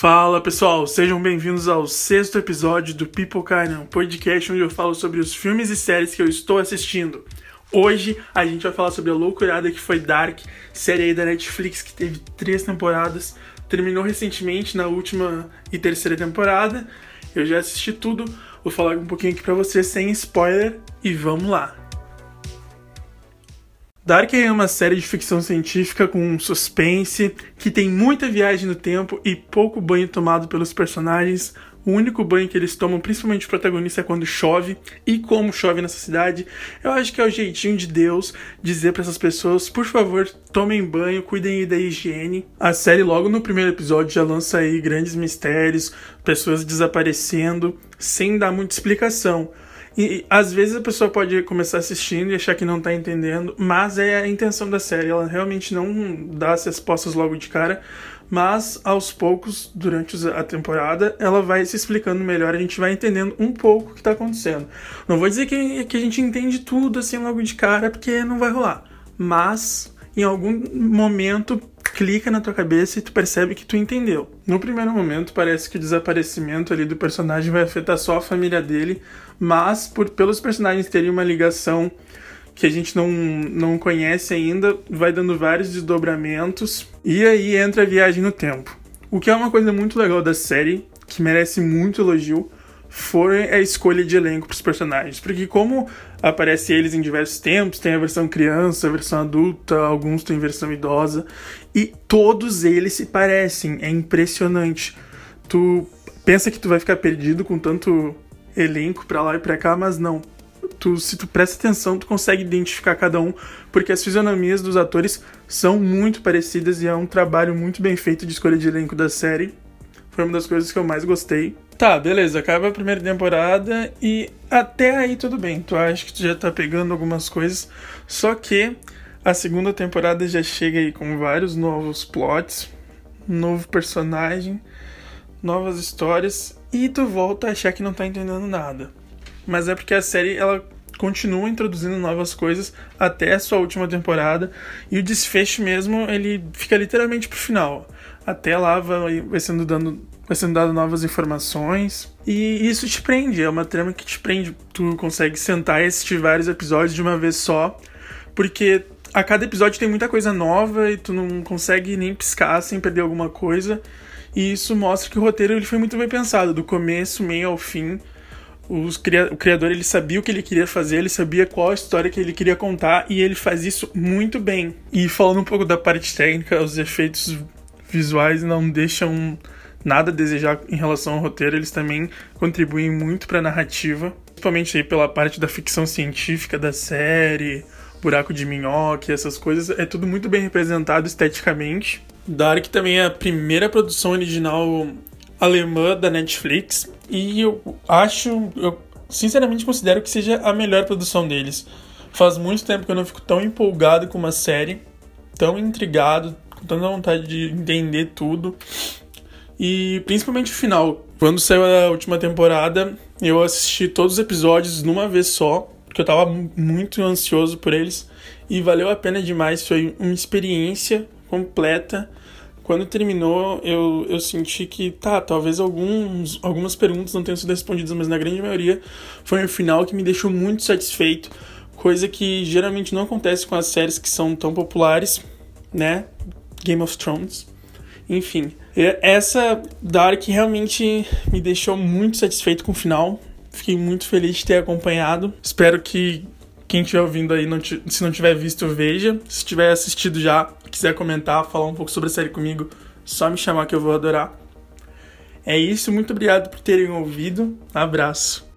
Fala pessoal, sejam bem-vindos ao sexto episódio do People Canon, podcast onde eu falo sobre os filmes e séries que eu estou assistindo. Hoje a gente vai falar sobre a loucurada que foi Dark, série aí da Netflix que teve três temporadas, terminou recentemente na última e terceira temporada. Eu já assisti tudo, vou falar um pouquinho aqui pra vocês sem spoiler e vamos lá. Dark é uma série de ficção científica com suspense, que tem muita viagem no tempo e pouco banho tomado pelos personagens. O único banho que eles tomam, principalmente o protagonista, é quando chove. E como chove nessa cidade, eu acho que é o jeitinho de Deus dizer para essas pessoas: por favor, tomem banho, cuidem da higiene. A série, logo no primeiro episódio, já lança aí grandes mistérios, pessoas desaparecendo, sem dar muita explicação. E às vezes a pessoa pode começar assistindo e achar que não tá entendendo, mas é a intenção da série. Ela realmente não dá as respostas logo de cara, mas aos poucos, durante a temporada, ela vai se explicando melhor, a gente vai entendendo um pouco o que tá acontecendo. Não vou dizer que, que a gente entende tudo assim logo de cara, porque não vai rolar. Mas em algum momento clica na tua cabeça e tu percebe que tu entendeu. No primeiro momento, parece que o desaparecimento ali do personagem vai afetar só a família dele, mas por pelos personagens terem uma ligação que a gente não, não conhece ainda, vai dando vários desdobramentos e aí entra a viagem no tempo. O que é uma coisa muito legal da série, que merece muito elogio, foi a escolha de elenco para os personagens. Porque como aparece eles em diversos tempos, tem a versão criança, a versão adulta, alguns têm versão idosa, e todos eles se parecem, é impressionante. Tu pensa que tu vai ficar perdido com tanto elenco para lá e para cá, mas não. Tu, se tu presta atenção, tu consegue identificar cada um, porque as fisionomias dos atores são muito parecidas e é um trabalho muito bem feito de escolha de elenco da série. Foi uma das coisas que eu mais gostei. Tá, beleza, acaba a primeira temporada e até aí tudo bem. Tu acha que tu já tá pegando algumas coisas, só que a segunda temporada já chega aí com vários novos plots, novo personagem, novas histórias e tu volta a achar que não tá entendendo nada. Mas é porque a série ela continua introduzindo novas coisas até a sua última temporada e o desfecho mesmo ele fica literalmente pro final. Até lá vai, sendo dando vai sendo dado novas informações e isso te prende, é uma trama que te prende. Tu consegue sentar e assistir vários episódios de uma vez só, porque a cada episódio tem muita coisa nova e tu não consegue nem piscar sem perder alguma coisa. E isso mostra que o roteiro ele foi muito bem pensado, do começo, meio ao fim. Os, o criador ele sabia o que ele queria fazer, ele sabia qual a história que ele queria contar e ele faz isso muito bem. E falando um pouco da parte técnica, os efeitos visuais não deixam nada a desejar em relação ao roteiro, eles também contribuem muito para a narrativa, principalmente aí pela parte da ficção científica da série, buraco de minhoca, essas coisas, é tudo muito bem representado esteticamente. Dark também é a primeira produção original alemã da Netflix e eu acho, eu sinceramente considero que seja a melhor produção deles. Faz muito tempo que eu não fico tão empolgado com uma série, tão intrigado, com tanta vontade de entender tudo. E principalmente o final. Quando saiu a última temporada, eu assisti todos os episódios numa vez só, porque eu tava muito ansioso por eles. E valeu a pena demais, foi uma experiência completa. Quando terminou, eu, eu senti que, tá, talvez alguns, algumas perguntas não tenham sido respondidas, mas na grande maioria foi um final que me deixou muito satisfeito. Coisa que geralmente não acontece com as séries que são tão populares, né? Game of Thrones. Enfim, essa Dark realmente me deixou muito satisfeito com o final. Fiquei muito feliz de ter acompanhado. Espero que quem estiver ouvindo aí, não se não tiver visto, veja. Se tiver assistido já, quiser comentar, falar um pouco sobre a série comigo, só me chamar que eu vou adorar. É isso, muito obrigado por terem ouvido. Abraço.